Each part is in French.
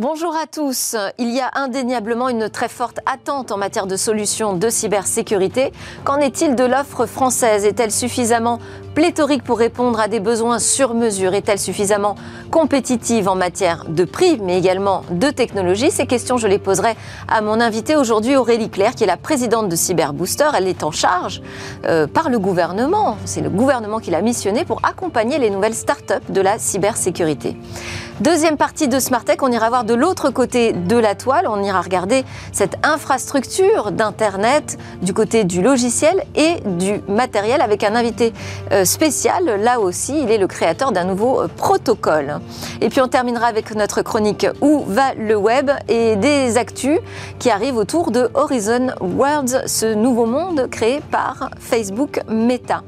Bonjour à tous. Il y a indéniablement une très forte attente en matière de solutions de cybersécurité. Qu'en est-il de l'offre française? Est-elle suffisamment pléthorique pour répondre à des besoins sur mesure Est-elle suffisamment compétitive en matière de prix, mais également de technologie? Ces questions, je les poserai à mon invité aujourd'hui, Aurélie Claire, qui est la présidente de Cyberbooster. Elle est en charge euh, par le gouvernement. C'est le gouvernement qui l'a missionné pour accompagner les nouvelles start-up de la cybersécurité. Deuxième partie de Smartech, on ira voir de l'autre côté de la toile, on ira regarder cette infrastructure d'Internet du côté du logiciel et du matériel avec un invité euh, spécial. Là aussi, il est le créateur d'un nouveau euh, protocole. Et puis on terminera avec notre chronique Où va le web? et des actus qui arrivent autour de Horizon Worlds, ce nouveau monde créé par Facebook Meta.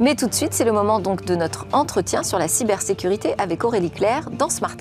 Mais tout de suite, c'est le moment donc de notre entretien sur la cybersécurité avec Aurélie Claire dans Smart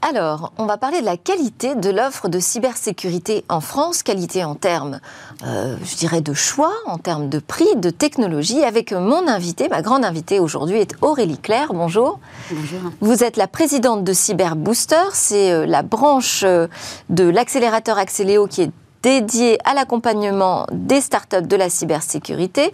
alors, on va parler de la qualité de l'offre de cybersécurité en France, qualité en termes, euh, je dirais, de choix, en termes de prix, de technologie, avec mon invité, ma grande invitée aujourd'hui est Aurélie Claire. Bonjour. Bonjour. Vous êtes la présidente de Cyberbooster, c'est euh, la branche euh, de l'accélérateur Accéléo qui est dédié à l'accompagnement des startups de la cybersécurité.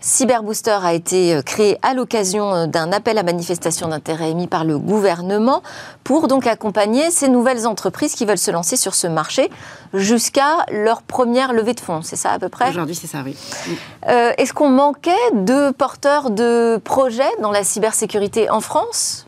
Cyberbooster a été euh, créé à l'occasion euh, d'un appel à manifestation d'intérêt émis par le gouvernement pour donc accompagner ces nouvelles entreprises qui veulent se lancer sur ce marché jusqu'à leur première levée de fonds. C'est ça à peu près? Aujourd'hui, c'est ça, oui. Euh, est-ce qu'on manquait de porteurs de projets dans la cybersécurité en France?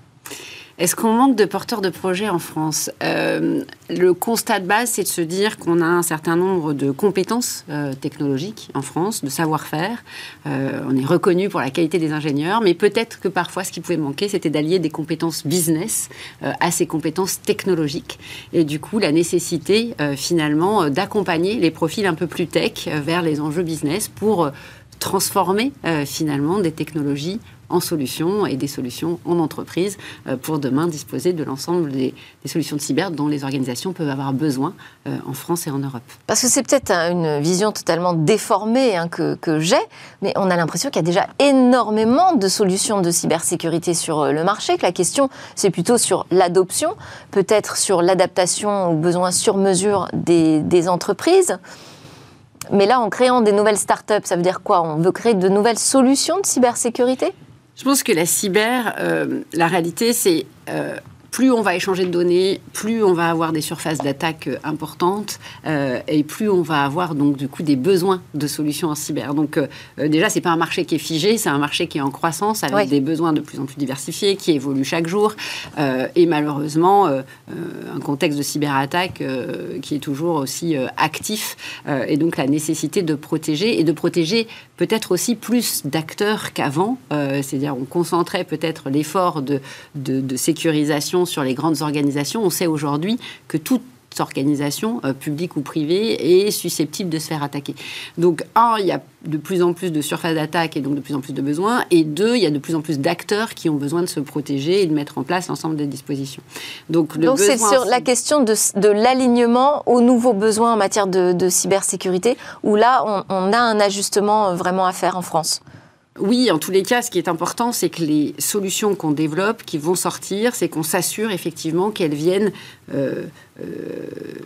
Est-ce qu'on manque de porteurs de projets en France? Euh, Le constat de base, c'est de se dire qu'on a un certain nombre de compétences euh, technologiques en France, de savoir-faire. Euh, on est reconnu pour la qualité des ingénieurs, mais peut-être que parfois, ce qui pouvait manquer, c'était d'allier des compétences business à ces compétences technologiques. Et du coup, la nécessité, finalement, d'accompagner les profils un peu plus tech vers les enjeux business pour transformer finalement des technologies en solutions et des solutions en entreprise euh, pour demain disposer de l'ensemble des, solutions de cyber dont les organisations peuvent avoir besoin euh, en France et en Europe. Parce que c'est peut-être une vision totalement déformée hein, que, j'ai, mais on a l'impression qu'il y a déjà énormément de solutions de cybersécurité sur euh, le marché, que la question c'est plutôt sur l'adoption, peut-être sur l'adaptation aux besoins sur mesure des, des entreprises. Mais là, en créant des nouvelles startups, ça veut dire quoi? On veut créer de nouvelles solutions de cybersécurité? Je pense que la cyber, euh, la réalité, c'est euh, plus on va échanger de données, plus on va avoir des surfaces d'attaque euh, importantes euh, et plus on va avoir donc du coup des besoins de solutions en cyber. Donc euh, déjà, c'est pas un marché qui est figé, c'est un marché qui est en croissance avec des besoins de plus en plus diversifiés, qui évolue chaque jour et malheureusement un contexte de cyberattaque qui est toujours aussi actif et donc la nécessité de protéger et de protéger peut-être aussi plus d'acteurs qu'avant. C'est-à-dire on concentrait peut-être l'effort de, de, de sécurisation sur les grandes organisations, on sait aujourd'hui que toute organisation, euh, publique ou privée, est susceptible de se faire attaquer. Donc, un, il y a de plus en plus de surface d'attaque et donc de plus en plus de besoins. Et deux, il y a de plus en plus d'acteurs qui ont besoin de se protéger et de mettre en place l'ensemble des dispositions. Donc, c'est sur la question de, l'alignement aux nouveaux besoins en matière de, cybersécurité, où là, on, on a un ajustement vraiment à faire en France. Oui, en tous les cas, ce qui est important, c'est que les solutions qu'on développe, qui vont sortir, c'est qu'on s'assure effectivement qu'elles viennent euh,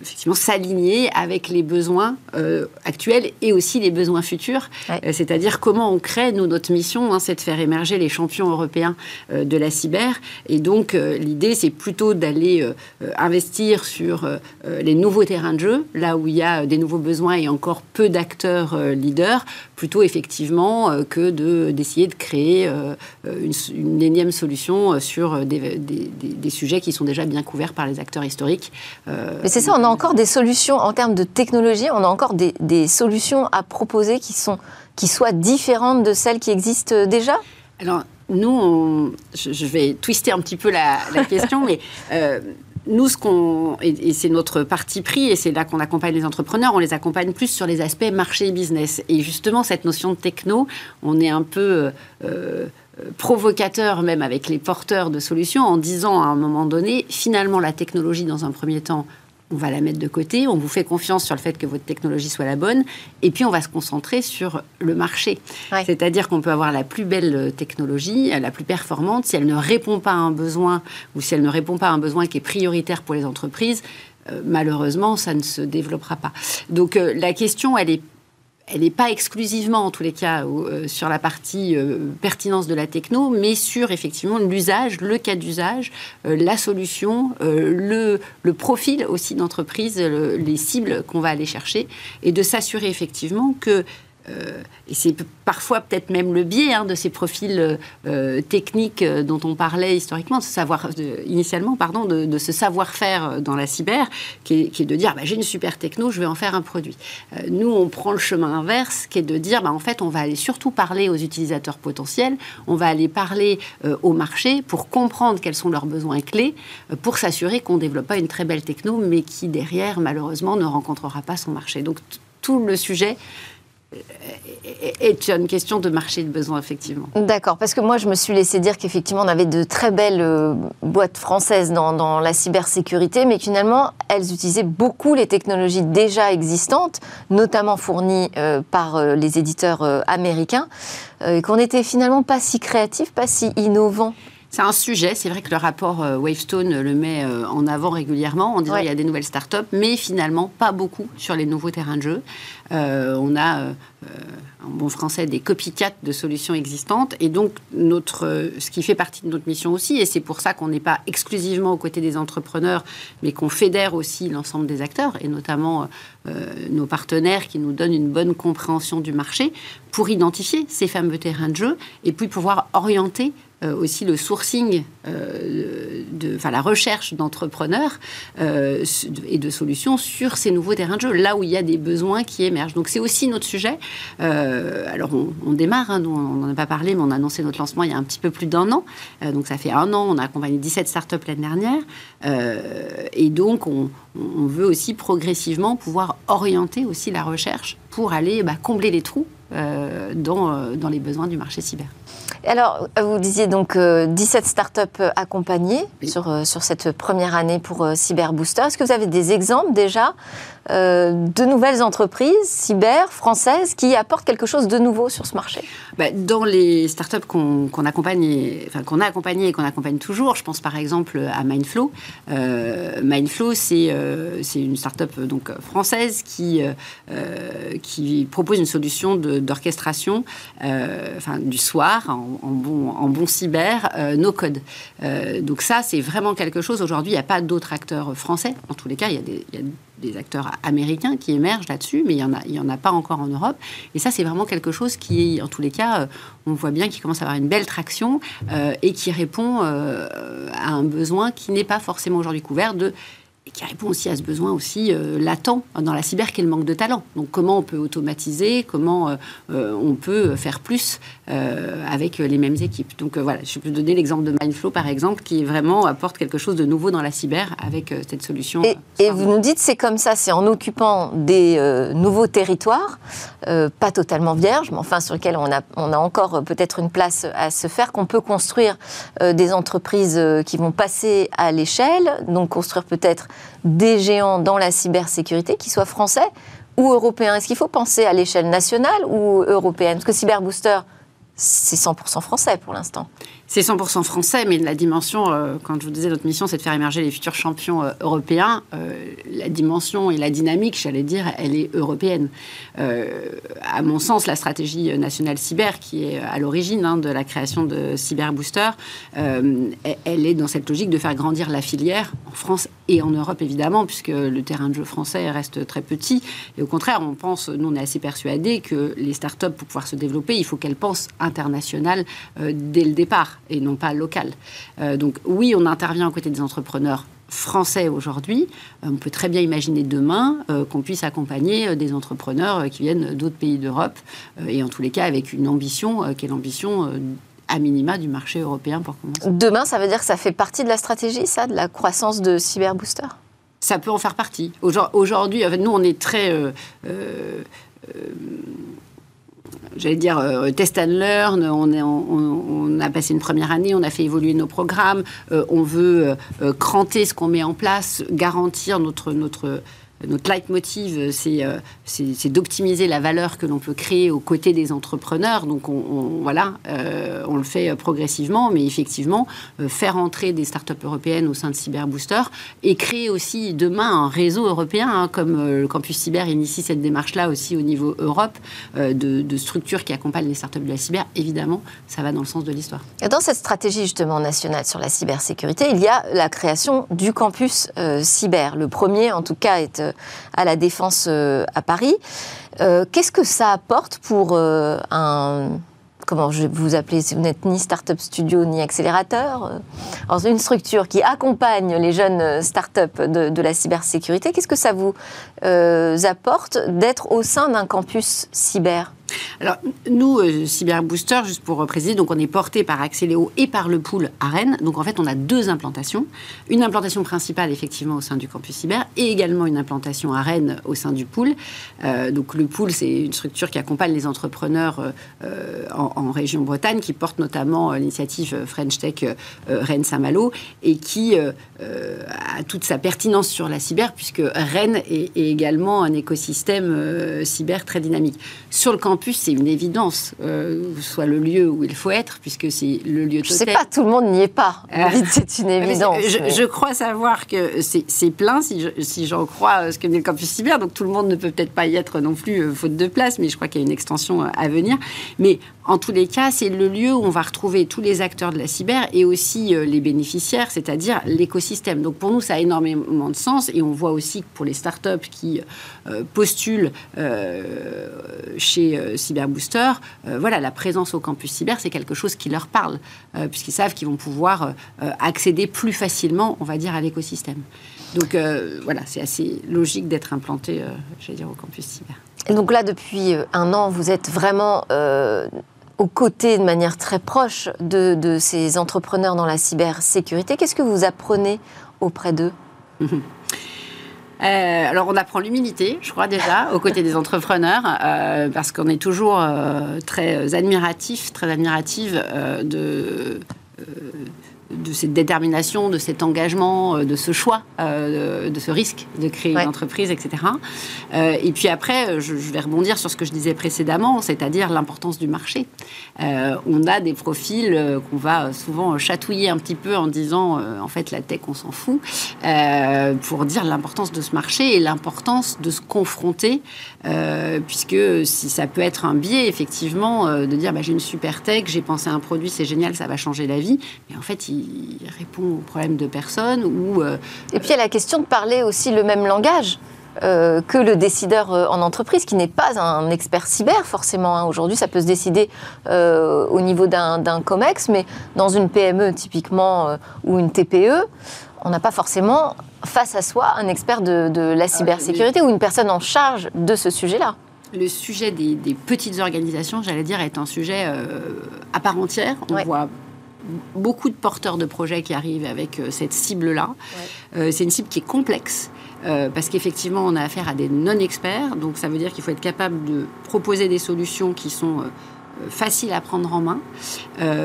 effectivement s'aligner avec les besoins euh, actuels et aussi les besoins futurs. C'est-à-dire comment on crée, nous, notre mission, hein, c'est de faire émerger les champions européens de la cyber. Et donc, l'idée, c'est plutôt d'aller investir sur les nouveaux terrains de jeu, là où il y a des nouveaux besoins et encore peu d'acteurs leaders, plutôt effectivement que d'essayer de, créer une, énième solution sur des, des sujets qui sont déjà bien couverts par les acteurs historiques. Euh, Mais c'est ça, on a encore des solutions en termes de technologie, on a encore des, solutions à proposer qui, sont, qui soient différentes de celles qui existent déjà? Alors, nous, je, vais twister un petit peu la, question, mais euh, nous, ce qu'on et, c'est notre parti pris, et c'est là qu'on accompagne les entrepreneurs, on les accompagne plus sur les aspects marché et business. Et justement, cette notion de techno, on est un peu euh, provocateur même avec les porteurs de solutions en disant à un moment donné, finalement la technologie dans un premier temps on va la mettre de côté, on vous fait confiance sur le fait que votre technologie soit la bonne, et puis on va se concentrer sur le marché. C'est-à-dire qu'on peut avoir la plus belle technologie, la plus performante, si elle ne répond pas à un besoin, ou si elle ne répond pas à un besoin qui est prioritaire pour les entreprises, euh, malheureusement, ça ne se développera pas. Donc euh, la question, elle est elle n'est pas exclusivement, en tous les cas, euh, sur la partie pertinence de la techno, mais sur effectivement l'usage, le cas d'usage, la solution, le, profil aussi d'entreprise, les cibles qu'on va aller chercher, et de s'assurer effectivement que euh, et c'est parfois peut-être même le biais hein, de ces profils euh, euh, techniques dont on parlait historiquement, de savoir, initialement, pardon, de, ce savoir-faire dans la cyber, qui est, de dire bah, j'ai une super techno, je vais en faire un produit. nous, on prend le chemin inverse, qui est de dire bah, en fait, on va aller surtout parler aux utilisateurs potentiels, on va aller parler au marché pour comprendre quels sont leurs besoins clés, pour s'assurer qu'on ne développe pas une très belle techno, mais qui derrière, malheureusement, ne rencontrera pas son marché. Donc tout le sujet est une question de marché de besoin, effectivement. D'accord, parce que moi, je me suis laissé dire qu'effectivement, on avait de très belles euh, boîtes françaises dans, la cybersécurité, mais finalement, elles utilisaient beaucoup les technologies déjà existantes, notamment fournies euh, par euh, les éditeurs américains, et qu'on n'était finalement pas si créatifs, pas si innovants c'est un sujet, c'est vrai que le rapport euh, Wavestone le met euh, en avant régulièrement en disant qu'il y a des nouvelles startups, mais finalement pas beaucoup sur les nouveaux terrains de jeu. Euh, on a, en bon français, des copycats de solutions existantes. Et donc, notre, ce qui fait partie de notre mission aussi, et c'est pour ça qu'on n'est pas exclusivement aux côtés des entrepreneurs, mais qu'on fédère aussi l'ensemble des acteurs, et notamment nos partenaires qui nous donnent une bonne compréhension du marché, pour identifier ces fameux terrains de jeu et puis pouvoir orienter euh, aussi le sourcing, euh, enfin la recherche d'entrepreneurs euh, et de solutions sur ces nouveaux terrains de jeu, là où il y a des besoins qui émergent. Donc c'est aussi notre sujet. alors on, démarre, hein, nous, on n'en a pas parlé, mais on a annoncé notre lancement il y a un petit peu plus d'un an. donc ça fait un an, on a accompagné 17 startups l'année dernière. et donc on, veut aussi progressivement pouvoir orienter aussi la recherche pour aller bah, combler les trous dans les besoins du marché cyber. Alors, vous disiez donc 17 euh, startups euh, accompagnées sur, euh, sur cette première année pour Cyber Booster. Est-ce que vous avez des exemples déjà de nouvelles entreprises cyber françaises qui apportent quelque chose de nouveau sur ce marché? Bah, Dans les startups qu'on accompagne, enfin, qu'on a accompagnées et qu'on accompagne toujours, je pense par exemple à Mindflow. Mindflow, c'est c'est une startup donc française qui, propose une solution d'orchestration enfin, du soir en, bon, cyber, euh, no code. Euh, donc ça, c'est vraiment quelque chose. Aujourd'hui, il n'y a pas d'autres acteurs français. En tous les cas, il y a des, acteurs américains qui émergent là-dessus, mais il n'y en, a, y en a pas encore en Europe. Et ça, c'est vraiment quelque chose qui, en tous les cas, euh, on voit bien qu'il commence à avoir une belle traction et qui répond à un besoin qui n'est pas forcément aujourd'hui couvert de et qui répond aussi à ce besoin aussi euh, latent dans la cyber qui est le manque de talent. Donc comment on peut automatiser, comment euh, euh, on peut faire plus avec les mêmes équipes. Donc voilà, je peux donner l'exemple de Mindflow par exemple qui vraiment apporte quelque chose de nouveau dans la cyber avec cette solution. Et, vous nous dites c'est comme ça, c'est en occupant des nouveaux territoires, pas totalement vierges, mais enfin sur lesquels on a, on a encore peut-être une place à se faire, qu'on peut construire des entreprises qui vont passer à l'échelle, donc construire peut-être des géants dans la cybersécurité, qui soient français ou européens Est-ce qu'il faut penser à l'échelle nationale ou européenne? Parce que Cyberbooster, c'est 100% français pour l'instant. C'est 100% français, mais la dimension, euh, quand je vous disais, notre mission, c'est de faire émerger les futurs champions euh, européens. Euh, la dimension et la dynamique, j'allais dire, elle est européenne. à mon sens, la stratégie nationale cyber, qui est à l'origine hein, de la création de Cyber Booster, elle est dans cette logique de faire grandir la filière en France et en Europe, évidemment, puisque le terrain de jeu français reste très petit. Et au contraire, on pense, nous, on est assez persuadés que les startups, pour pouvoir se développer, il faut qu'elles pensent international dès le départ et non pas local. Euh, donc oui, on intervient aux côtés des entrepreneurs français aujourd'hui. Euh, on peut très bien imaginer demain euh, qu'on puisse accompagner des entrepreneurs qui viennent d'autres pays d'Europe, et en tous les cas avec une ambition qui est l'ambition à minima du marché européen pour commencer. Demain, ça veut dire que ça fait partie de la stratégie, ça, de la croissance de Cyberbooster Ça peut en faire partie. Aujourd'hui, nous, on est très j'allais dire, test and learn. On, on, a passé une première année, on a fait évoluer nos programmes. on veut cranter ce qu'on met en place, garantir notre, notre notre leitmotiv, euh, euh, c'est d'optimiser la valeur que l'on peut créer aux côtés des entrepreneurs. Donc, on, voilà, euh, on le fait progressivement, mais effectivement, faire entrer des startups européennes au sein de Cyberbooster et créer aussi demain un réseau européen, hein, comme le Campus Cyber initie cette démarche-là aussi au niveau Europe, de, structures qui accompagnent les startups de la cyber, évidemment, ça va dans le sens de l'histoire. Dans cette stratégie justement nationale sur la cybersécurité, il y a la création du campus cyber. Le premier, en tout cas, est à la Défense euh, à Paris. Euh, qu'est-ce que ça apporte pour euh, un comment je vais vous appeler, vous n'êtes ni start-up studio ni accélérateur, une structure qui accompagne les jeunes start-up de, la cybersécurité, qu'est-ce que ça vous apporte d'être au sein d'un campus cyber? Alors, nous, euh, Cyber Booster, juste pour préciser, donc on est porté par Axeléo et par le pool à Rennes. Donc, en fait, on a deux implantations. Une implantation principale, effectivement, au sein du campus cyber, et également une implantation à Rennes au sein du pool. Euh, donc, le pool, c'est une structure qui accompagne les entrepreneurs euh, en, région Bretagne, qui porte notamment l'initiative French Tech Rennes-Saint-Malo, et qui a toute sa pertinence sur la cyber, puisque Rennes est, est également un écosystème cyber très dynamique. Sur le campus campus, c'est une évidence, euh, soit le lieu où il faut être, puisque c'est le lieu Je ne sais pas, tout le monde n'y est pas. Euh, c'est une évidence. Je, crois savoir que c'est plein, si j'en si crois ce que dit le campus cyber, donc tout le monde ne peut peut-être pas y être non plus, euh, faute de place, mais je crois qu'il y a une extension à venir. Mais en tous les cas, c'est le lieu où on va retrouver tous les acteurs de la cyber et aussi euh, les bénéficiaires, c'est-à-dire l'écosystème. Donc pour nous, ça a énormément de sens et on voit aussi que pour les startups qui euh, postulent euh, chez Cyberbooster, voilà, la présence au campus cyber, c'est quelque chose qui leur parle, puisqu'ils savent qu'ils vont pouvoir accéder plus facilement, on va dire, à l'écosystème. Donc voilà, c'est assez logique d'être implanté, j'allais dire, au campus cyber. Et donc là, depuis un an, vous êtes vraiment aux côtés de manière très proche de, ces entrepreneurs dans la cybersécurité. Qu'est-ce que vous apprenez auprès d'eux? Euh, alors on apprend l'humilité, je crois déjà, aux côtés des entrepreneurs, euh, parce qu'on est toujours euh, très admiratif, très admirative de de cette détermination, de cet engagement, euh, de ce choix, euh, de ce risque de créer une entreprise, etc. Euh, et puis après, je, vais rebondir sur ce que je disais précédemment, c'est-à-dire l'importance du marché. on a des profils qu'on va souvent chatouiller un petit peu en disant, en fait, la tech, on s'en fout, pour dire l'importance de ce marché et l'importance de se confronter, puisque si ça peut être un biais, effectivement, de dire, bah, j'ai une super tech, j'ai pensé à un produit, c'est génial, ça va changer la vie, mais en fait, il répond aux problèmes de personnes. Ou, euh, Et puis il y a la question de parler aussi le même langage. Euh, que le décideur euh, en entreprise, qui n'est pas un expert cyber forcément. Hein. Aujourd'hui, ça peut se décider au niveau d'un COMEX, mais dans une PME typiquement ou une TPE, on n'a pas forcément face à soi un expert de, la ah, cybersécurité ou une personne en charge de ce sujet-là. Le sujet des, petites organisations, j'allais dire, est un sujet à part entière. On voit beaucoup de porteurs de projets qui arrivent avec euh, cette cible-là. Euh, c'est une cible qui est complexe. Euh, parce qu'effectivement, on a affaire à des non-experts, donc ça veut dire qu'il faut être capable de proposer des solutions qui sont faciles à prendre en main,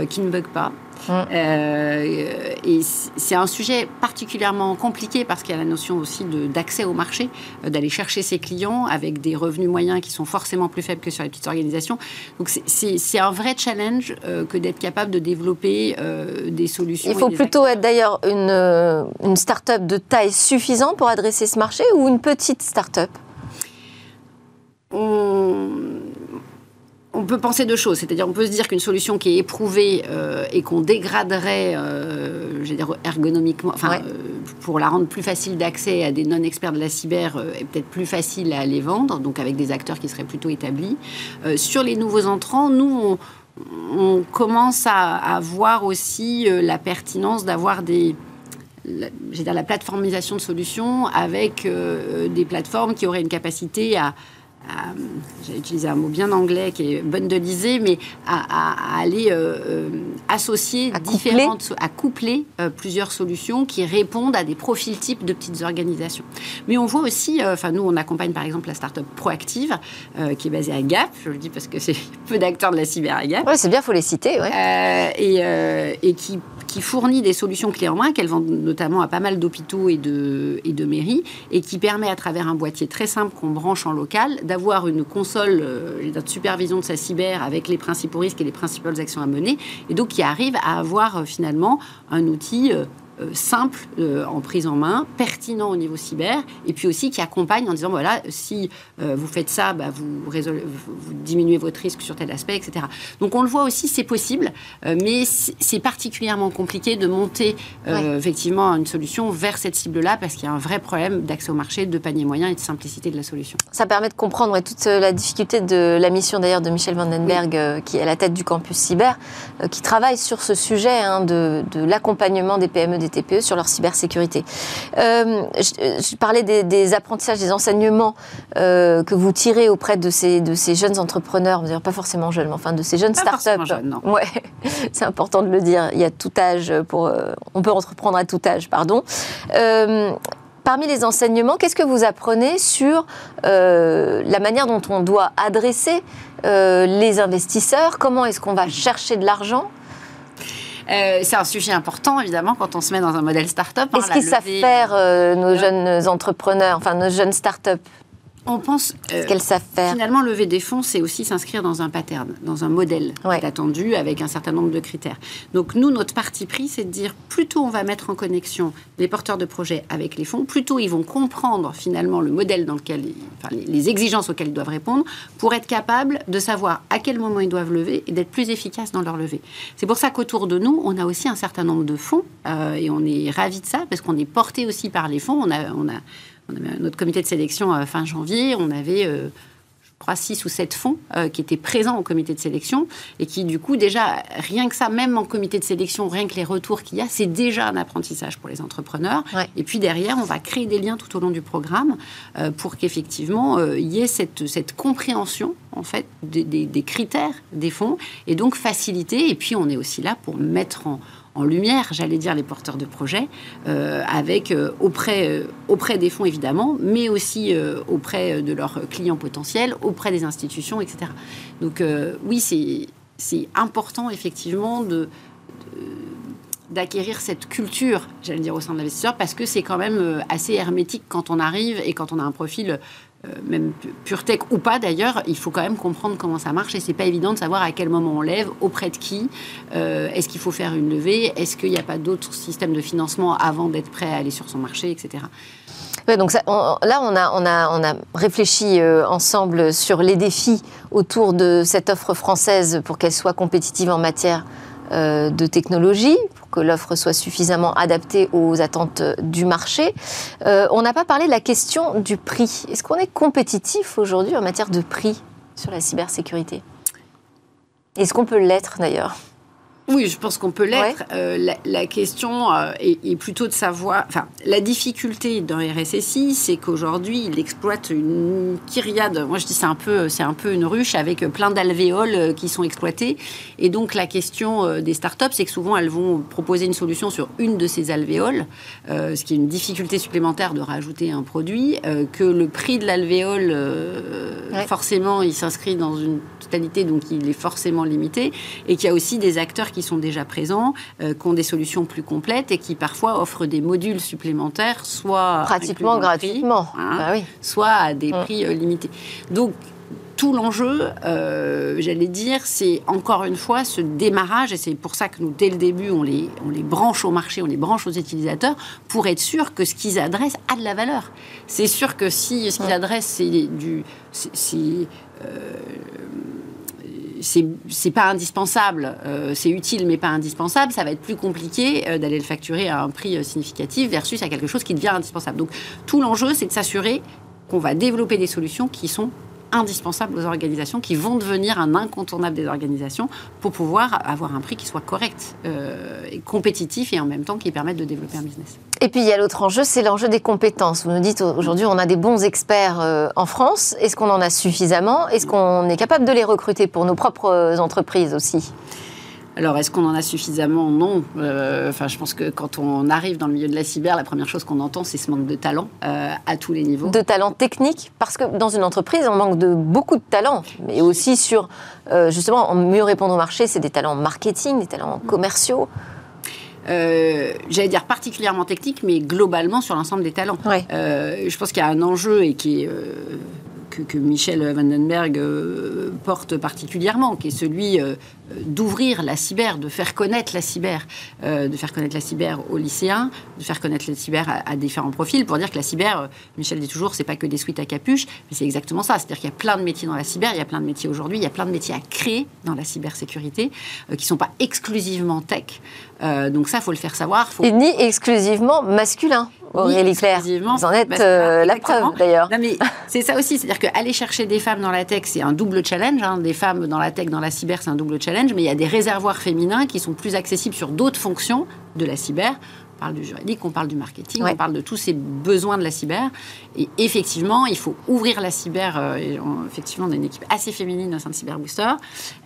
qui ne bug pas, euh, et c'est un sujet particulièrement compliqué parce qu'il y a la notion aussi d'accès au marché, euh, d'aller chercher ses clients avec des revenus moyens qui sont forcément plus faibles que sur les petites organisations. Donc c'est un vrai challenge euh, que d'être capable de développer des solutions. Il faut plutôt être d'ailleurs une, une start-up de taille suffisante pour adresser ce marché ou une petite start-up? On on peut penser deux choses, c'est-à-dire on peut se dire qu'une solution qui est éprouvée euh, et qu'on dégraderait, euh, dire ergonomiquement, enfin, euh, pour la rendre plus facile d'accès à des non-experts de la cyber, est peut-être plus facile à les vendre, donc avec des acteurs qui seraient plutôt établis. sur les nouveaux entrants, nous, on, commence à, voir aussi la pertinence d'avoir des la, dire, la plateformisation de solutions avec des plateformes qui auraient une capacité à j'ai utilisé un mot bien anglais qui est bundleiser, mais à, aller euh, euh, associer différentes, à coupler euh, plusieurs solutions qui répondent à des profils types de petites organisations. Mais on voit aussi, enfin nous on accompagne par exemple la start-up Proactive, qui est basée à Gap, je le dis parce que c'est peu d'acteurs de la cyber à Gap. Oui, c'est bien, faut les citer, ouais. et, et qui qui fournit des solutions clés en main, qu'elle vend notamment à pas mal d'hôpitaux et de, mairies, et qui permet à travers un boîtier très simple qu'on branche en local d'avoir une console euh, de supervision de sa cyber avec les principaux risques et les principales actions à mener, et donc qui arrive à avoir euh, finalement un outil euh, simple euh, en prise en main, pertinent au niveau cyber, et puis aussi qui accompagne en disant voilà, si euh, vous faites ça, bah, vous, vous, diminuez votre risque sur tel aspect, etc. Donc on le voit aussi, c'est possible, mais c'est particulièrement compliqué de monter effectivement une solution vers cette cible-là parce qu'il y a un vrai problème d'accès au marché, de panier moyen et de simplicité de la solution. Ça permet de comprendre toute la difficulté de la mission d'ailleurs de Michel Vandenberg, qui est à la tête du campus cyber, qui travaille sur ce sujet hein, de, de l'accompagnement des PME, des TPE sur leur cybersécurité. Euh, je, parlais des, apprentissages, des enseignements euh, que vous tirez auprès de ces, de ces jeunes entrepreneurs, pas forcément jeunes, mais enfin de ces jeunes startups. Jeunes, ouais, c'est important de le dire. Il y a tout âge pour, euh, on peut entreprendre à tout âge, pardon. Parmi les enseignements, qu'est-ce que vous apprenez sur la manière dont on doit adresser les investisseurs? Comment est-ce qu'on va chercher de l'argent euh, c'est un sujet important, évidemment, quand on se met dans un modèle start-up. Hein, Qu'est-ce qu'ils savent faire, euh, nos jeunes entrepreneurs, enfin nos jeunes start-up on pense euh, qu'elles savent faire. Finalement, lever des fonds, c'est aussi s'inscrire dans un pattern, dans un modèle attendu avec un certain nombre de critères. Donc nous, notre parti pris, c'est de dire plutôt on va mettre en connexion les porteurs de projets avec les fonds, plutôt ils vont comprendre finalement le modèle dans lequel, enfin, les exigences auxquelles ils doivent répondre, pour être capables de savoir à quel moment ils doivent lever et d'être plus efficaces dans leur levée. C'est pour ça qu'autour de nous, on a aussi un certain nombre de fonds euh, et on est ravis de ça parce qu'on est porté aussi par les fonds. On a, on a on avait notre comité de sélection euh, fin janvier, on avait euh, je crois, six ou sept fonds euh, qui étaient présents au comité de sélection et qui, du coup, déjà, rien que ça, même en comité de sélection, rien que les retours qu'il y a, c'est déjà un apprentissage pour les entrepreneurs. Et puis derrière, on va créer des liens tout au long du programme pour qu'effectivement, il y ait cette, cette, compréhension, en fait, des, des, critères des fonds et donc faciliter. Et puis, on est aussi là pour mettre en, en lumière, j'allais dire, les porteurs de projets, euh, avec euh, auprès, euh, auprès des fonds évidemment, mais aussi auprès de leurs clients potentiels, auprès des institutions, etc. Donc oui, c'est important effectivement de, d'acquérir cette culture, j'allais dire, au sein de l'investisseur, parce que c'est quand même assez hermétique quand on arrive et quand on a un profil euh, même pure tech ou pas d'ailleurs, il faut quand même comprendre comment ça marche et c'est pas évident de savoir à quel moment on lève, auprès de qui, euh, est-ce qu'il faut faire une levée, est-ce qu'il n'y a pas d'autres systèmes de financement avant d'être prêt à aller sur son marché, etc. donc là, on a, réfléchi euh, ensemble sur les défis autour de cette offre française pour qu'elle soit compétitive en matière de technologie, que l'offre soit suffisamment adaptée aux attentes du marché. Euh, on n'a pas parlé de la question du prix. Est-ce qu'on est compétitif aujourd'hui en matière de prix sur la cybersécurité? Est-ce qu'on peut l'être d'ailleurs? Oui, je pense qu'on peut l'être. Euh, la, question euh, est, plutôt de savoir. Enfin, la difficulté dans RSSI, c'est qu'aujourd'hui, il exploite une kyriade. Moi, je dis c'est un peu, c'est un peu une ruche avec plein d'alvéoles euh, qui sont exploitées. Et donc, la question des startups, c'est que souvent, elles vont proposer une solution sur une de ces alvéoles, ce qui est une difficulté supplémentaire de rajouter un produit. que le prix de l'alvéole, forcément, il s'inscrit dans une totalité, donc il est forcément limité. Et qu'il y a aussi des acteurs qui sont déjà présents, euh, qui ont des solutions plus complètes et qui parfois offrent des modules supplémentaires, soit pratiquement gratuitement, hein, bah soit à des mm. prix euh, limités. Donc tout l'enjeu, euh, j'allais dire, c'est encore une fois ce démarrage, et c'est pour ça que nous, dès le début, on les, on les branche au marché, on les branche aux utilisateurs, pour être sûr que ce qu'ils adressent a de la valeur. C'est sûr que si ce qu'ils adressent, c'est du... C'est, c'est pas indispensable, euh, c'est utile mais pas indispensable, ça va être plus compliqué euh, d'aller le facturer à un prix euh, significatif versus à quelque chose qui devient indispensable. Donc tout l'enjeu, c'est de s'assurer qu'on va développer des solutions qui sont indispensables aux organisations, qui vont devenir un incontournable des organisations pour pouvoir avoir un prix qui soit correct, euh, et compétitif et en même temps qui permette de développer un business. Et puis il y a l'autre enjeu, c'est l'enjeu des compétences. Vous nous dites aujourd'hui on a des bons experts euh, en France. Est-ce qu'on en a suffisamment? Est-ce qu'on est capable de les recruter pour nos propres entreprises aussi? Alors, est-ce qu'on en a suffisamment? Non. Euh, enfin, je pense que quand on arrive dans le milieu de la cyber, la première chose qu'on entend, c'est ce manque de talent euh, à tous les niveaux. De talent technique, parce que dans une entreprise, on manque de beaucoup de talents, mais aussi sur, euh, justement, mieux répondre au marché, c'est des talents marketing, des talents commerciaux. j'allais dire particulièrement techniques, mais globalement sur l'ensemble des talents. je pense qu'il y a un enjeu et qui est que, Michel Vandenberg euh, porte particulièrement, qui est celui euh, d'ouvrir la cyber, de faire connaître la cyber, euh, de faire connaître la cyber aux lycéens, de faire connaître la cyber à, différents profils, pour dire que la cyber, Michel dit toujours, c'est pas que des suites à capuche, mais c'est exactement ça. C'est-à-dire qu'il y a plein de métiers dans la cyber, il y a plein de métiers aujourd'hui, il y a plein de métiers à créer dans la cybersécurité, qui sont pas exclusivement tech. Donc ça, faut le faire savoir. Et ni exclusivement masculin. Aurélie Claire. Vous en êtes euh, la preuve d'ailleurs. c'est ça aussi, c'est-à-dire qu'aller chercher des femmes dans la tech, c'est un double challenge. Hein. Des femmes dans la tech, dans la cyber, c'est un double challenge. Mais il y a des réservoirs féminins qui sont plus accessibles sur d'autres fonctions de la cyber. On parle du juridique, on parle du marketing, on parle de tous ces besoins de la cyber. Et effectivement, il faut ouvrir la cyber. Euh, et effectivement, on a une équipe assez féminine au sein de Cyber Booster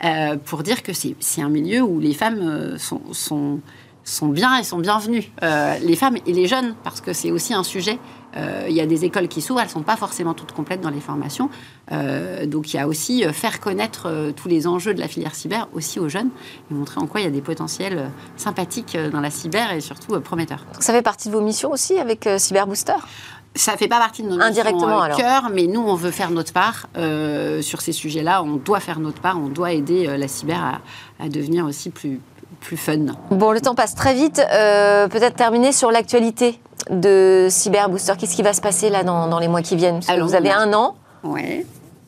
euh, pour dire que c'est un milieu où les femmes sont, sont sont bien et sont bienvenus. Euh, les femmes et les jeunes, parce que c'est aussi un sujet. Euh, il y a des écoles qui s'ouvrent, elles ne sont pas forcément toutes complètes dans les formations. Euh, donc il y a aussi faire connaître tous les enjeux de la filière cyber aussi aux jeunes et montrer en quoi il y a des potentiels sympathiques dans la cyber et surtout prometteurs. Ça fait partie de vos missions aussi avec Cyber Booster? Ça fait pas partie de nos Indirectement, missions cœur, mais nous, on veut faire notre part sur ces sujets-là. On doit faire notre part, on doit aider la cyber à, à devenir aussi plus, plus fun. Bon, le temps passe très vite. Euh, peut-être terminer sur l'actualité de Cyber Booster. Qu'est-ce qui va se passer là dans, les mois qui viennent? Vous avez un an. Ouais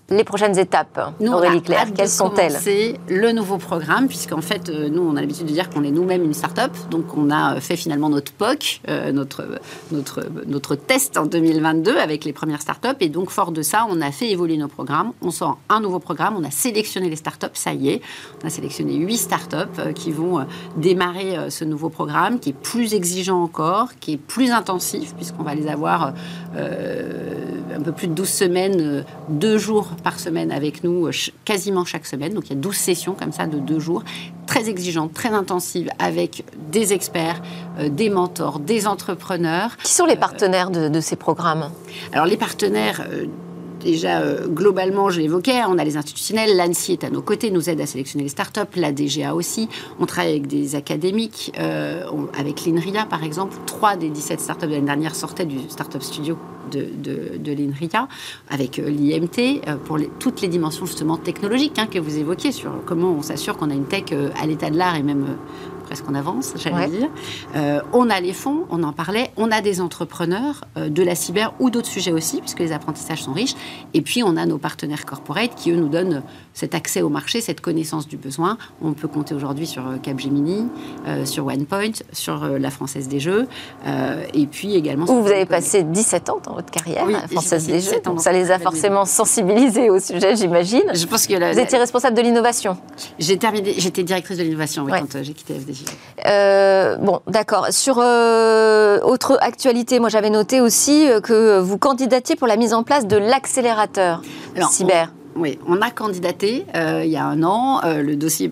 les prochaines étapes, nous, Aurélie Claire, quelles sont-elles C'est le nouveau programme, puisqu'en fait, euh, nous, on a l'habitude de dire qu'on est nous-mêmes une start-up. Donc, on a fait finalement notre POC, euh, notre, notre, notre test en 2022 avec les premières start-up. Et donc, fort de ça, on a fait évoluer nos programmes. On sort un nouveau programme. On a sélectionné les start-up, ça y est. On a sélectionné huit start-up euh, qui vont démarrer ce nouveau programme, qui est plus exigeant encore, qui est plus intensif, puisqu'on va les avoir un peu plus de 12 semaines, deux jours par semaine avec nous, euh, quasiment chaque semaine. Donc il y a 12 sessions comme ça de deux jours, très exigeantes, très intensives, avec des experts, euh, des mentors, des entrepreneurs. Qui sont les partenaires de, ces programmes? Alors les partenaires... Euh, déjà, globalement, je l'évoquais, on a les institutionnels, l'ANSI est à nos côtés, nous aide à sélectionner les startups, la DGA aussi. On travaille avec des académiques, avec l'INRIA par exemple. Trois des 17 startups de l'année dernière sortaient du Startup Studio de, l'INRIA, avec euh, l'IMT, euh, pour toutes les dimensions justement technologiques hein, que vous évoquiez, sur comment on s'assure qu'on a une tech euh, à l'état de l'art et même presque en avance, j'allais dire. Euh, on a les fonds, on en parlait, on a des entrepreneurs euh, de la cyber ou d'autres sujets aussi, puisque les apprentissages sont riches. Et puis, on a nos partenaires corporate qui, eux, nous donnent cet accès au marché, cette connaissance du besoin. On peut compter aujourd'hui sur euh, Capgemini, sur OnePoint, sur la Française des Jeux, et puis également... Où vous avez passé 17 ans dans votre carrière, la Française des Jeux, donc ça les a forcément sensibilisés au sujet, j'imagine. Je pense que vous étiez responsable de l'innovation. J'ai terminé, j'étais directrice de l'innovation quand j'ai quitté FDJ. Euh, bon, d'accord. Sur euh, autre actualité, moi j'avais noté aussi euh, que vous candidatiez pour la mise en place de l'accélérateur cyber. oui, on a candidaté il y a un an. le dossier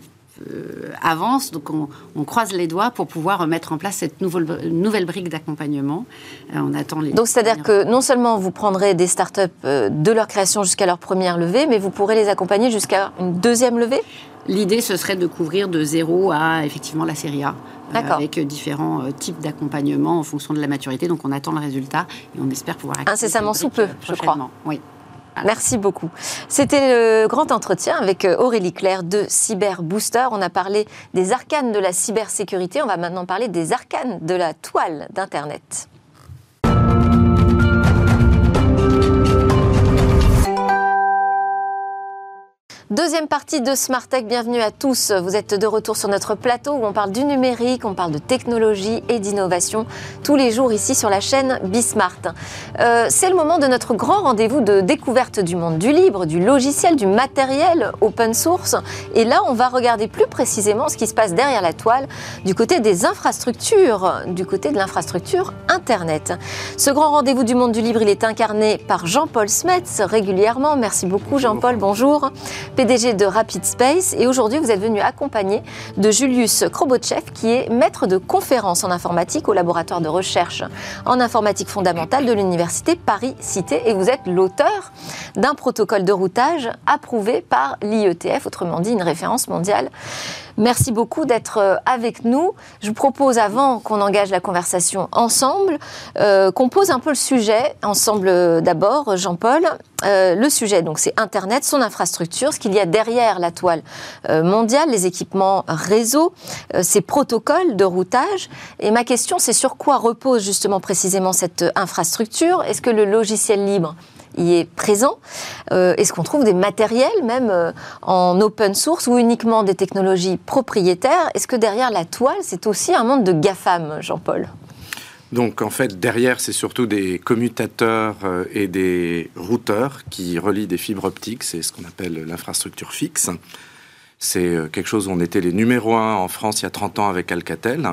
avance, donc on, croise les doigts pour pouvoir mettre en place cette nouvelle, nouvelle brique d'accompagnement. on attend les. Donc c'est-à-dire que non seulement vous prendrez des startups de leur création jusqu'à leur première levée, mais vous pourrez les accompagner jusqu'à une deuxième levée? L'idée, ce serait de couvrir de zéro à effectivement la série A. Euh, avec différents euh, types d'accompagnement en fonction de la maturité. Donc on attend le résultat et on espère pouvoir... Incessamment sous peu, je crois. Oui. Merci beaucoup. C'était le grand entretien avec euh, Aurélie Claire de Cyber Booster. On a parlé des arcanes de la cybersécurité. On va maintenant parler des arcanes de la toile d'Internet. Deuxième partie de Smart Tech, bienvenue à tous. Vous êtes de retour sur notre plateau où on parle du numérique, on parle de technologie et d'innovation tous les jours ici sur la chaîne Bismart. Euh, c'est le moment de notre grand rendez-vous de découverte du monde du libre, du logiciel, du matériel open source. Et là, on va regarder plus précisément ce qui se passe derrière la toile du côté des infrastructures, du côté de l'infrastructure Internet. Ce grand rendez-vous du monde du libre, il est incarné par Jean-Paul Smets régulièrement. Merci beaucoup Jean-Paul, bonjour. PDG de Rapid Space. Et aujourd'hui, vous êtes venu accompagné de Julius Krobotchev, qui est maître de conférences en informatique au laboratoire de recherche en informatique fondamentale de l'Université Paris-Cité. Et vous êtes l'auteur d'un protocole de routage approuvé par l'IETF, autrement dit une référence mondiale Merci beaucoup d'être euh, avec nous. Je vous propose, avant qu'on engage la conversation ensemble, euh, qu'on pose un peu le sujet ensemble euh, d'abord, Jean-Paul. le sujet, donc, c'est Internet, son infrastructure, ce qu'il y a derrière la toile mondiale, les équipements réseau, ces protocoles de routage. Et ma question, c'est sur quoi repose justement précisément cette infrastructure? Est-ce que le logiciel libre y est présent euh, Est-ce qu'on trouve des matériels même euh, en open source ou uniquement des technologies propriétaires? Est-ce que derrière la toile, c'est aussi un monde de GAFAM, Jean-Paul? Donc en fait, derrière, c'est surtout des commutateurs euh, et des routeurs qui relient des fibres optiques. C'est ce qu'on appelle l'infrastructure fixe. C'est quelque chose où on était les numéros un en France il y a 30 ans avec Alcatel.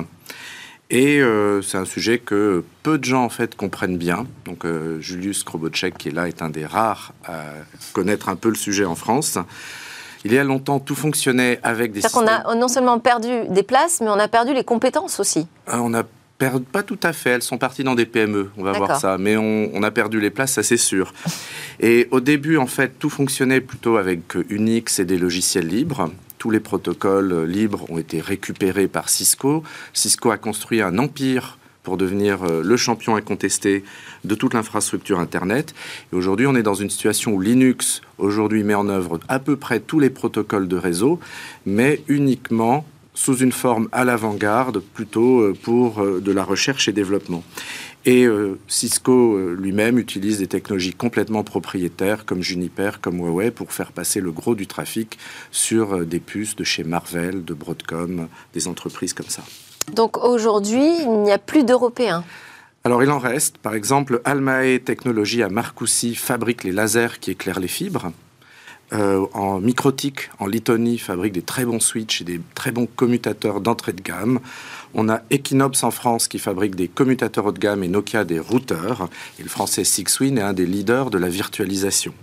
Et euh, c'est un sujet que peu de gens en fait comprennent bien. Donc euh, Julius Krobotchek, qui est là, est un des rares à connaître un peu le sujet en France. Il y a longtemps, tout fonctionnait avec des systèmes... qu'on a non seulement perdu des places, mais on a perdu les compétences aussi. Euh, on a perdu, pas tout à fait. Elles sont parties dans des PME, on va voir ça. Mais on, on, a perdu les places, ça c'est sûr. Et au début, en fait, tout fonctionnait plutôt avec Unix et des logiciels libres tous les protocoles libres ont été récupérés par Cisco. Cisco a construit un empire pour devenir euh, le champion incontesté de toute l'infrastructure Internet. Et aujourd'hui, on est dans une situation où Linux, aujourd'hui, met en œuvre à peu près tous les protocoles de réseau, mais uniquement sous une forme à l'avant-garde, plutôt euh, pour euh, de la recherche et développement. Et euh, Cisco euh, lui-même utilise des technologies complètement propriétaires comme Juniper, comme Huawei pour faire passer le gros du trafic sur euh, des puces de chez Marvel, de Broadcom, des entreprises comme ça. Donc aujourd'hui, il n'y a plus d'Européens alors il en reste. Par exemple, Almae Technologies à Marcoussis fabrique les lasers qui éclairent les fibres. En Microtik, en Litonie, fabrique des très bons switches et des très bons commutateurs d'entrée de gamme. On a Equinox en France qui fabrique des commutateurs haut de gamme et Nokia des routeurs. Et le français Sixwin est un des leaders de la virtualisation.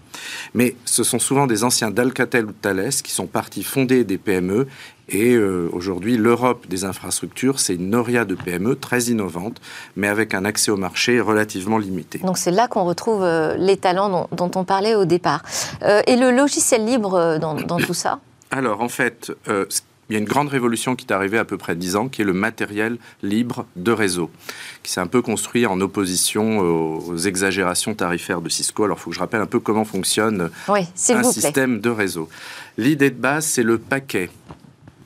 Mais ce sont souvent des anciens d'Alcatel ou de Thales qui sont partis fonder des PME. Et euh, aujourd'hui, l'Europe des infrastructures, c'est une noria de PME très innovante, mais avec un accès au marché relativement limité. Donc c'est là qu'on retrouve euh, les talents dont, on parlait au départ. Euh, et le logiciel libre dans, dans tout ça? Alors en fait, il y a une grande révolution qui est arrivée à peu près 10 ans, qui est le matériel libre de réseau, qui s'est un peu construit en opposition aux exagérations tarifaires de Cisco. Alors, il faut que je rappelle un peu comment fonctionne un système de réseau. L'idée de base, c'est le paquet.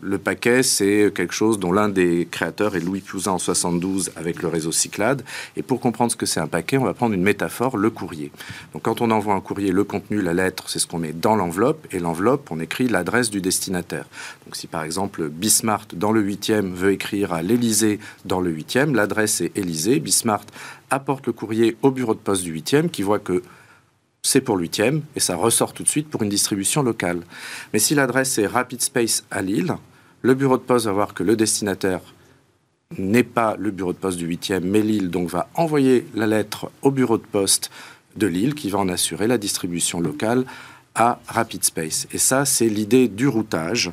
Le paquet, c'est quelque chose dont l'un des créateurs est Louis Pouzin en 72 avec le réseau Cyclade. Et pour comprendre ce que c'est un paquet, on va prendre une métaphore, le courrier. Donc quand on envoie un courrier, le contenu, la lettre, c'est ce qu'on met dans l'enveloppe. Et l'enveloppe, on écrit l'adresse du destinataire. Donc si par exemple Bismart dans le 8e veut écrire à l'Élysée dans le 8e, l'adresse est Élysée. Bismart apporte le courrier au bureau de poste du 8e qui voit que c'est pour 8e et ça ressort tout de suite pour une distribution locale. Mais si l'adresse est Rapid Space à Lille, le bureau de poste va voir que le destinataire n'est pas le bureau de poste du 8e, mais Lille, donc va envoyer la lettre au bureau de poste de Lille qui va en assurer la distribution locale à Rapid Space. Et ça, c'est l'idée du routage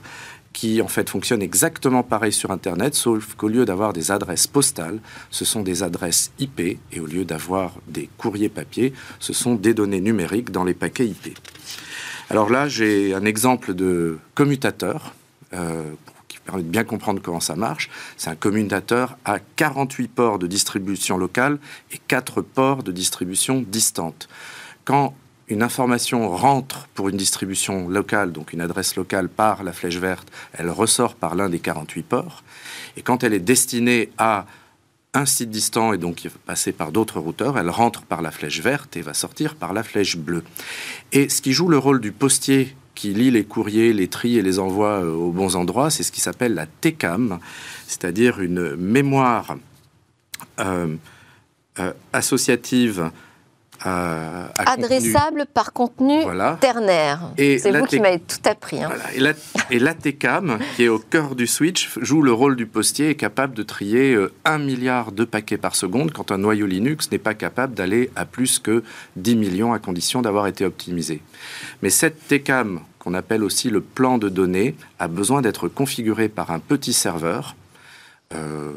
qui en fait fonctionne exactement pareil sur Internet, sauf qu'au lieu d'avoir des adresses postales, ce sont des adresses IP, et au lieu d'avoir des courriers papier, ce sont des données numériques dans les paquets IP. Alors là, j'ai un exemple de commutateur. Euh, de bien comprendre comment ça marche. C'est un commutateur à 48 ports de distribution locale et 4 ports de distribution distante. Quand une information rentre pour une distribution locale, donc une adresse locale par la flèche verte, elle ressort par l'un des 48 ports. Et quand elle est destinée à un site distant et donc passer par d'autres routeurs, elle rentre par la flèche verte et va sortir par la flèche bleue. Et ce qui joue le rôle du postier qui lit les courriers, les trie et les envoie aux bons endroits. C'est ce qui s'appelle la TECAM, c'est-à-dire une mémoire associative à, adressable par contenu ternaire. C'est vous qui m'avez tout appris. Hein. Et, l'ATCAM, qui est au cœur du switch, joue le rôle du postier et est capable de trier euh, un milliard de paquets par seconde quand un noyau Linux n'est pas capable d'aller à plus que 10 millions à condition d'avoir été optimisé. Mais cette TCAM, qu'on appelle aussi le plan de données, a besoin d'être configuré par un petit serveur, euh,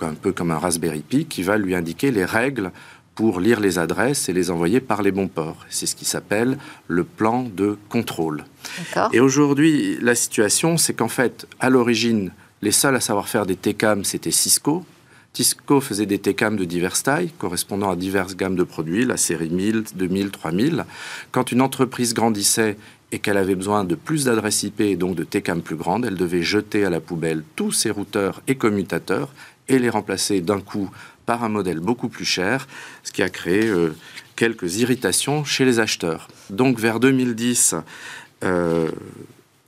un peu comme un Raspberry Pi, qui va lui indiquer les règles pour lire les adresses et les envoyer par les bons ports. C'est ce qui s'appelle le plan de contrôle. Et aujourd'hui, la situation, c'est qu'en fait, à l'origine, les seuls à savoir faire des TCAM, c'était Cisco. Cisco faisait des TCAM de diverses tailles, correspondant à diverses gammes de produits, la série 1000, 2000, 3000. Quand une entreprise grandissait et qu'elle avait besoin de plus d'adresses IP et donc de TCAM plus grandes, elle devait jeter à la poubelle tous ses routeurs et commutateurs et les remplacer d'un coup par un modèle beaucoup plus cher, ce qui a créé euh, quelques irritations chez les acheteurs. Donc vers 2010 euh,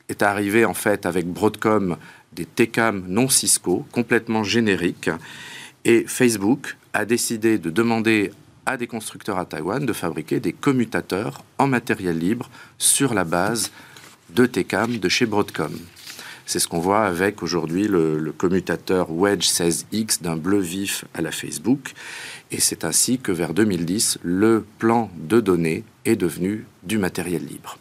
est arrivé en fait avec Broadcom des TCAM non Cisco complètement génériques et Facebook a décidé de demander à des constructeurs à Taïwan de fabriquer des commutateurs en matériel libre sur la base de TCAM de chez Broadcom. C'est ce qu'on voit avec aujourd'hui le, commutateur Wedge 16X d'un bleu vif à la Facebook. Et c'est ainsi que vers 2010, le plan de données est devenu du matériel libre.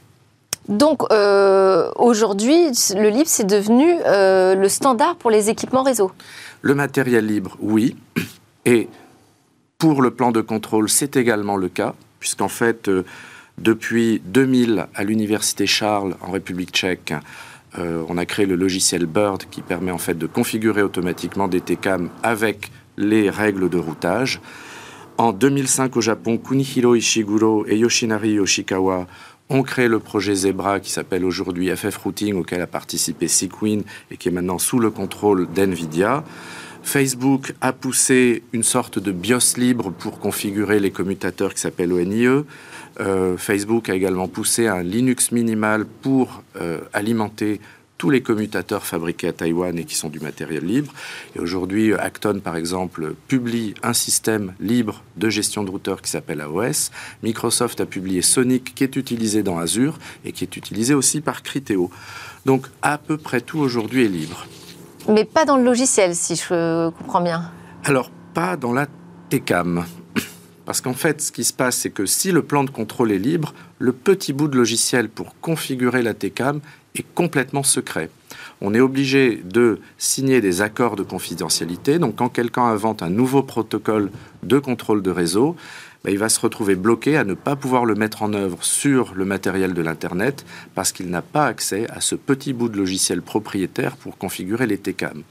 Donc euh, aujourd'hui, le libre, c'est devenu euh, le standard pour les équipements réseau. Le matériel libre, oui. Et pour le plan de contrôle, c'est également le cas, puisqu'en fait, euh, depuis 2000, à l'Université Charles, en République tchèque, euh, on a créé le logiciel Bird qui permet en fait de configurer automatiquement des TCAM avec les règles de routage. En 2005 au Japon, Kunihiro Ishiguro et Yoshinari Yoshikawa ont créé le projet Zebra qui s'appelle aujourd'hui FF Routing auquel a participé Sequin et qui est maintenant sous le contrôle d'NVIDIA. Facebook a poussé une sorte de BIOS libre pour configurer les commutateurs qui s'appelle ONIE. Euh, Facebook a également poussé un Linux minimal pour euh, alimenter tous les commutateurs fabriqués à Taïwan et qui sont du matériel libre. Et aujourd'hui, Acton, par exemple, publie un système libre de gestion de routeurs qui s'appelle AOS. Microsoft a publié Sonic, qui est utilisé dans Azure et qui est utilisé aussi par Criteo. Donc, à peu près tout aujourd'hui est libre. Mais pas dans le logiciel, si je comprends bien. Alors, pas dans la TECAM. Parce qu'en fait, ce qui se passe, c'est que si le plan de contrôle est libre, le petit bout de logiciel pour configurer la TCAM est complètement secret. On est obligé de signer des accords de confidentialité. Donc, quand quelqu'un invente un nouveau protocole de contrôle de réseau, il va se retrouver bloqué à ne pas pouvoir le mettre en œuvre sur le matériel de l'Internet parce qu'il n'a pas accès à ce petit bout de logiciel propriétaire pour configurer les TCAM.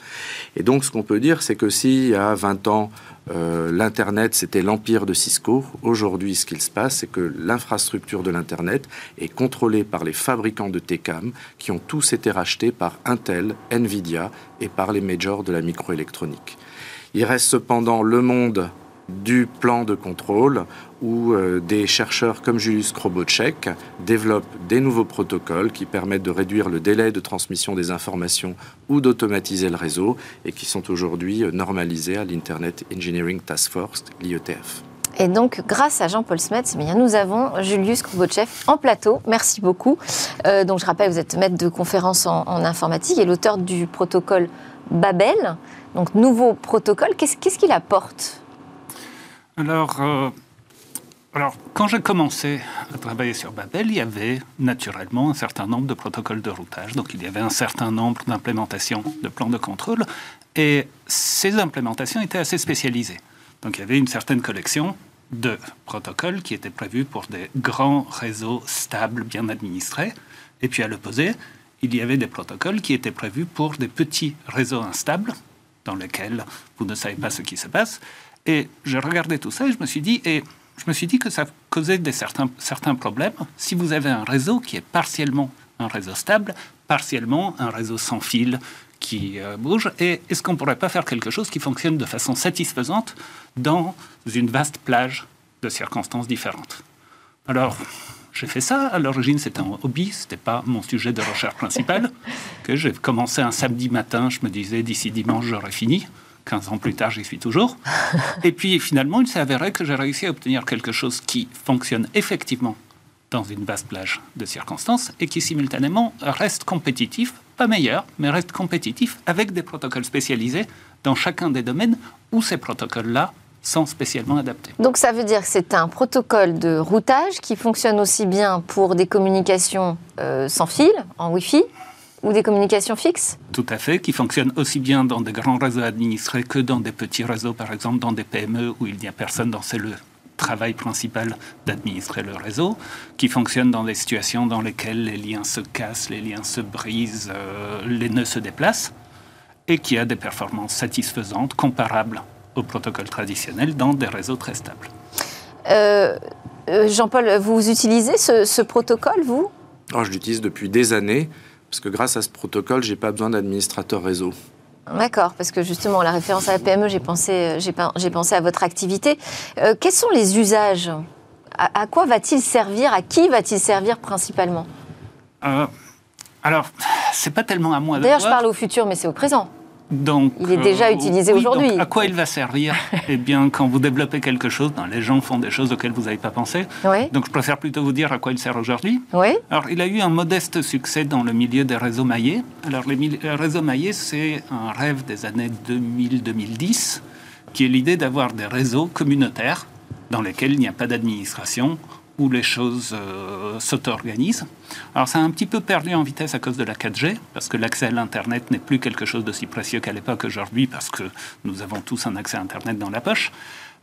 Et donc, ce qu'on peut dire, c'est que s'il y a 20 ans, euh, l'Internet, c'était l'empire de Cisco. Aujourd'hui, ce qu'il se passe, c'est que l'infrastructure de l'Internet est contrôlée par les fabricants de TCAM qui ont tous été rachetés par Intel, Nvidia et par les majors de la microélectronique. Il reste cependant le monde du plan de contrôle où euh, des chercheurs comme Julius Krobotchek développent des nouveaux protocoles qui permettent de réduire le délai de transmission des informations ou d'automatiser le réseau et qui sont aujourd'hui euh, normalisés à l'Internet Engineering Task Force, l'IETF. Et donc, grâce à Jean-Paul Smets, eh nous avons Julius Krobotchev en plateau. Merci beaucoup. Euh, donc, je rappelle, vous êtes maître de conférence en, en informatique et l'auteur du protocole Babel. Donc, nouveau protocole. Qu'est-ce qu'il apporte alors, euh, alors, quand j'ai commencé à travailler sur Babel, il y avait naturellement un certain nombre de protocoles de routage. Donc, il y avait un certain nombre d'implémentations de plans de contrôle. Et ces implémentations étaient assez spécialisées. Donc, il y avait une certaine collection de protocoles qui étaient prévus pour des grands réseaux stables, bien administrés. Et puis, à l'opposé, il y avait des protocoles qui étaient prévus pour des petits réseaux instables, dans lesquels vous ne savez pas ce qui se passe. Et j'ai regardé tout ça et je me suis dit, et je me suis dit que ça causait des certains, certains problèmes. Si vous avez un réseau qui est partiellement un réseau stable, partiellement un réseau sans fil qui euh, bouge, et est-ce qu'on ne pourrait pas faire quelque chose qui fonctionne de façon satisfaisante dans une vaste plage de circonstances différentes? Alors, j'ai fait ça. À l'origine, c'était un hobby, c'était pas mon sujet de recherche principal. que j'ai commencé un samedi matin, je me disais d'ici dimanche j'aurai fini. 15 ans plus tard, j'y suis toujours. Et puis finalement, il s'est avéré que j'ai réussi à obtenir quelque chose qui fonctionne effectivement dans une vaste plage de circonstances et qui simultanément reste compétitif, pas meilleur, mais reste compétitif avec des protocoles spécialisés dans chacun des domaines où ces protocoles-là sont spécialement adaptés. Donc ça veut dire que c'est un protocole de routage qui fonctionne aussi bien pour des communications euh, sans fil, en Wi-Fi, ou des communications fixes Tout à fait, qui fonctionne aussi bien dans des grands réseaux administrés que dans des petits réseaux, par exemple dans des PME où il n'y a personne dans ces le travail principal d'administrer le réseau, qui fonctionne dans des situations dans lesquelles les liens se cassent, les liens se brisent, euh, les nœuds se déplacent, et qui a des performances satisfaisantes, comparables au protocole traditionnel dans des réseaux très stables. Euh, euh, Jean-Paul, vous utilisez ce, ce protocole, vous? Oh, Je l'utilise depuis des années. Parce que grâce à ce protocole, j'ai pas besoin d'administrateur réseau. D'accord, parce que justement, la référence à la PME, j'ai pensé, j'ai pensé à votre activité. Euh, quels sont les usages? À, quoi va-t-il servir? À qui va-t-il servir principalement? Euh, Alors, c'est pas tellement à moi de D'ailleurs, je parle au futur, mais c'est au présent. Donc, il est déjà euh, utilisé aujourd'hui. À quoi il va servir Eh bien, quand vous développez quelque chose, ben, les gens font des choses auxquelles vous n'avez pas pensé. Donc, je préfère plutôt vous dire à quoi il sert aujourd'hui. Oui. Alors, il a eu un modeste succès dans le milieu des réseaux maillés. Alors, les réseaux maillés, c'est un rêve des années 2000-2010, qui est l'idée d'avoir des réseaux communautaires dans lesquels il n'y a pas d'administration, où les choses euh, s'auto-organisent. Alors ça a un petit peu perdu en vitesse à cause de la 4G, parce que l'accès à l'Internet n'est plus quelque chose d'aussi précieux qu'à l'époque aujourd'hui, parce que nous avons tous un accès à Internet dans la poche.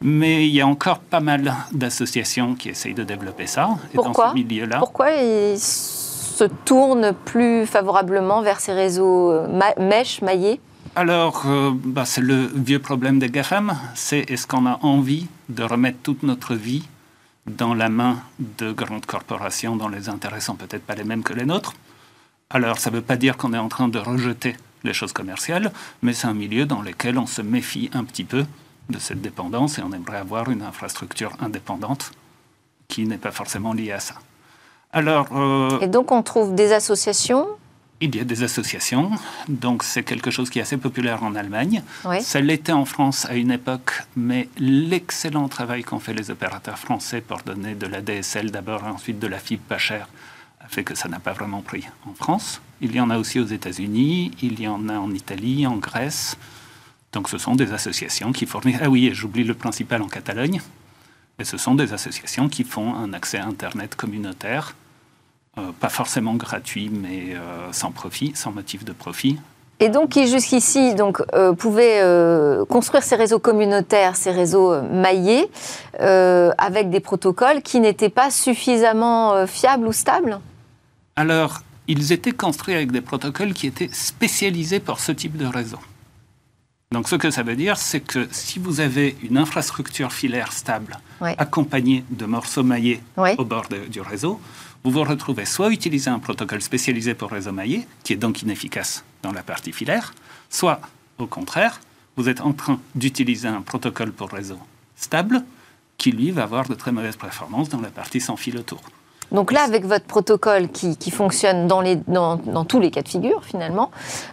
Mais il y a encore pas mal d'associations qui essayent de développer ça. Pourquoi dans ce milieu-là. Pourquoi ils se tournent plus favorablement vers ces réseaux euh, mèches, maillés alors, euh, bah, c'est le vieux problème des GAFAM, c'est est-ce qu'on a envie de remettre toute notre vie dans la main de grandes corporations dont les intérêts sont peut-être pas les mêmes que les nôtres. Alors, ça ne veut pas dire qu'on est en train de rejeter les choses commerciales, mais c'est un milieu dans lequel on se méfie un petit peu de cette dépendance et on aimerait avoir une infrastructure indépendante qui n'est pas forcément liée à ça. Alors, euh, et donc on trouve des associations il y a des associations, donc c'est quelque chose qui est assez populaire en Allemagne. Ça l'était en France à une époque, mais l'excellent travail qu'ont fait les opérateurs français pour donner de la DSL d'abord et ensuite de la fibre pas chère a fait que ça n'a pas vraiment pris en France. Il y en a aussi aux États-Unis, il y en a en Italie, en Grèce. Donc ce sont des associations qui fournissent... Ah oui, j'oublie le principal en Catalogne. Et ce sont des associations qui font un accès à Internet communautaire pas forcément gratuit, mais euh, sans profit, sans motif de profit. Et donc qui jusqu'ici donc euh, pouvaient construire ces réseaux communautaires, ces réseaux maillés, avec des protocoles qui n'étaient pas suffisamment fiables ou stables? Alors, ils étaient construits avec des protocoles qui étaient spécialisés pour ce type de réseau. Donc ce que ça veut dire, c'est que si vous avez une infrastructure filaire stable, accompagnée de morceaux maillés au bord du réseau, vous vous retrouvez soit utiliser un protocole spécialisé pour réseau maillé, qui est donc inefficace dans la partie filaire, soit, au contraire, vous êtes en train d'utiliser un protocole pour réseau stable, qui lui va avoir de très mauvaises performances dans la partie sans fil autour. Donc là, avec votre protocole qui, fonctionne dans, tous les cas de figure, finalement,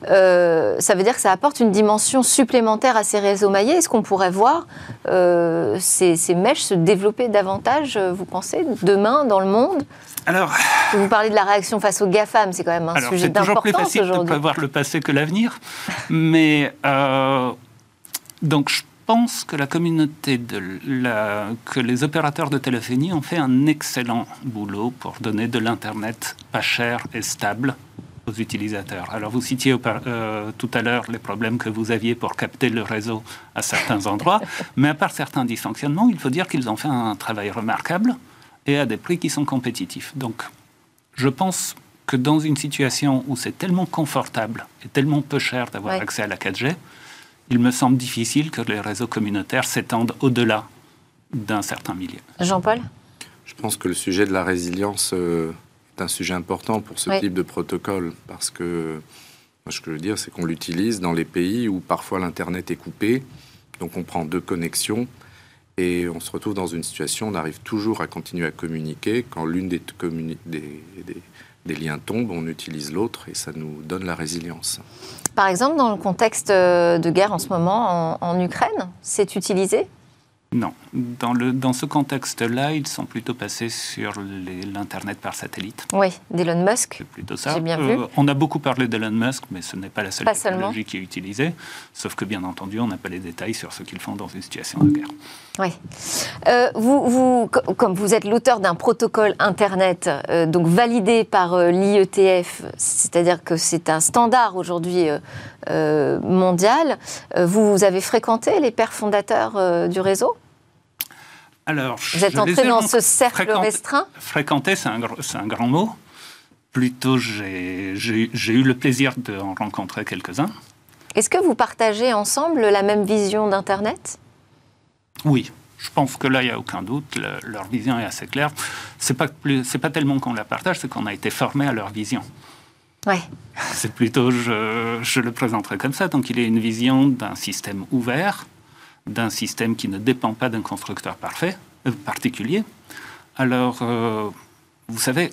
euh, ça veut dire que ça apporte une dimension supplémentaire à ces réseaux maillés. Est-ce qu'on pourrait voir euh, ces, ces, mèches se développer davantage, euh, vous pensez, demain dans le monde? Alors, vous parlez de la réaction face aux GAFAM, c'est quand même un sujet d'importance aujourd'hui. C'est toujours plus facile de prévoir le passé que l'avenir. Mais euh, donc, je pense que la communauté de la, que les opérateurs de téléphonie ont fait un excellent boulot pour donner de l'internet pas cher et stable aux utilisateurs. Alors vous citiez euh, tout à l'heure les problèmes que vous aviez pour capter le réseau à certains endroits, mais à part certains dysfonctionnements, il faut dire qu'ils ont fait un travail remarquable et à des prix qui sont compétitifs. Donc, je pense que dans une situation où c'est tellement confortable et tellement peu cher d'avoir accès à la 4G, il me semble difficile que les réseaux communautaires s'étendent au-delà d'un certain milieu. Jean-Paul? Je pense que le sujet de la résilience euh, est un sujet important pour ce type de protocole, parce que moi, ce que je veux dire, c'est qu'on l'utilise dans les pays où parfois l'Internet est coupé, donc on prend deux connexions, Et on se retrouve dans une situation, on arrive toujours à continuer à communiquer. Quand l'une des, des, des, liens tombe, on utilise l'autre et ça nous donne la résilience. Par exemple, dans le contexte de guerre en ce moment en Ukraine, c'est utilisé? Non. Dans, le, dans ce contexte-là, ils sont plutôt passés sur l'Internet par satellite. Oui, d'Elon Musk. C'est plutôt ça. J'ai bien vu. Euh, on a beaucoup parlé d'Elon Musk, mais ce n'est pas la seule technologie qui est utilisée. Sauf que, bien entendu, on n'a pas les détails sur ce qu'ils font dans une situation de guerre. Oui. Euh, vous, vous, comme vous êtes l'auteur d'un protocole Internet, euh, donc validé par l'IETF, c'est-à-dire que c'est un standard aujourd'hui mondial, vous, vous avez fréquenté les pères fondateurs du réseau? Alors, Vous êtes entré dans ce cercle restreint? Fréquenter, c'est un, un, grand mot. Plutôt, j'ai eu le plaisir d'en rencontrer quelques-uns. Est-ce que vous partagez ensemble la même vision d'Internet? Oui. Je pense que là, il n'y a aucun doute. leur vision est assez claire. Ce n'est pas, pas tellement qu'on la partage, c'est qu'on a été formé à leur vision. Ouais. C'est plutôt, je, je le présenterai comme ça. Donc, il est une vision d'un système ouvert, d'un système qui ne dépend pas d'un constructeur parfait, euh, particulier. Alors, euh, vous savez,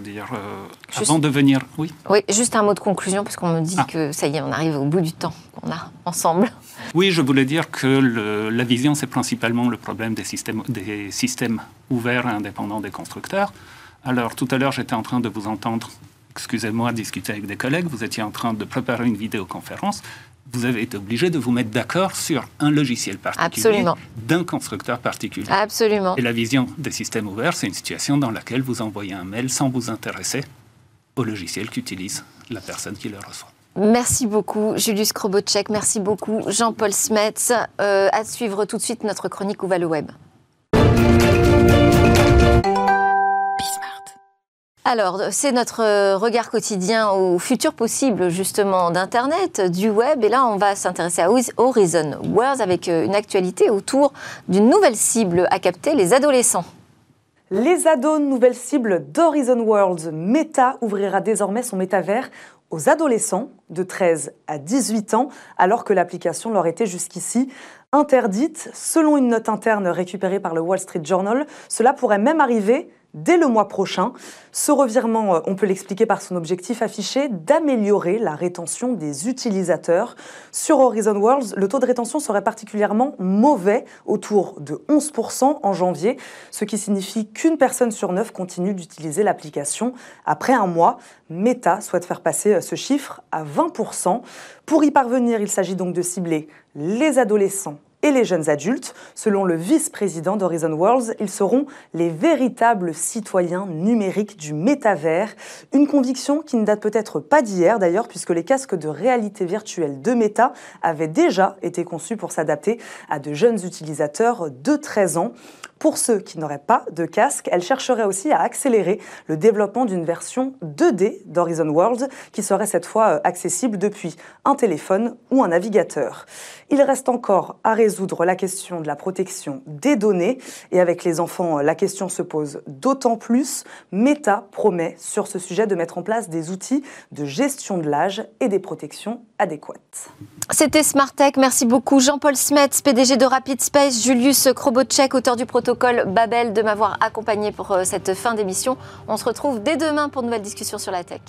veux dire, euh, avant de venir... Oui Oui, juste un mot de conclusion, parce qu'on me dit ah. que ça y est, on arrive au bout du temps qu'on a ensemble. Oui, je voulais dire que la vision, c'est principalement le problème des systèmes, des systèmes ouverts et indépendants des constructeurs. Alors, tout à l'heure, j'étais en train de vous entendre excusez-moi, discuter avec des collègues, vous étiez en train de préparer une vidéoconférence vous avez été obligé de vous mettre d'accord sur un logiciel particulier d'un constructeur particulier. Absolument. Et la vision des systèmes ouverts, c'est une situation dans laquelle vous envoyez un mail sans vous intéresser au logiciel qu'utilise la personne qui le reçoit. Merci beaucoup, Julius Krobotchek. Merci beaucoup, Jean-Paul Smets. Euh, à suivre tout de suite notre chronique Où va le web Alors, c'est notre euh, regard quotidien au futur possible, justement, d'Internet, du web. Et là, on va s'intéresser à Horizon Worlds avec euh, une actualité autour d'une nouvelle cible à capter, les adolescents. Les ados, nouvelle cible d'Horizon Worlds. Meta ouvrira désormais son métavers aux adolescents de 13 à 18 ans, alors que l'application leur était jusqu'ici interdite. Selon une note interne récupérée par le Wall Street Journal, cela pourrait même arriver dès le mois prochain. Ce revirement, euh, on peut l'expliquer par son objectif affiché d'améliorer la rétention des utilisateurs. Sur Horizon Worlds, le taux de rétention serait particulièrement mauvais, autour de 11% en janvier, ce qui signifie qu'une personne sur neuf continue d'utiliser l'application. Après un mois, Meta souhaite faire passer euh, ce chiffre à 20%. Pour y parvenir, il s'agit donc de cibler les adolescents et les jeunes adultes. Selon le vice-président d'Horizon Worlds, ils seront les véritables citoyens numériques du métavers. Une conviction qui ne date peut-être pas d'hier d'ailleurs, puisque les casques de réalité virtuelle de Meta avaient déjà été conçus pour s'adapter à de jeunes utilisateurs de 13 ans. Pour ceux qui n'auraient pas de casque, elle chercherait aussi à accélérer le développement d'une version 2D d'Horizon Worlds qui serait cette fois euh, accessible depuis un téléphone ou un navigateur. Il reste encore à résoudre la question de la protection des données et avec les enfants, la question se pose d'autant plus. Meta promet sur ce sujet de mettre en place des outils de gestion de l'âge et des protections adéquates. C'était Smart Tech. Merci beaucoup Jean-Paul Smets, PDG de Rapid Space, Julius Krobotchek, auteur du protocole Babel, de m'avoir accompagné pour euh, cette fin d'émission. On se retrouve dès demain pour de nouvelles discussions sur la tech.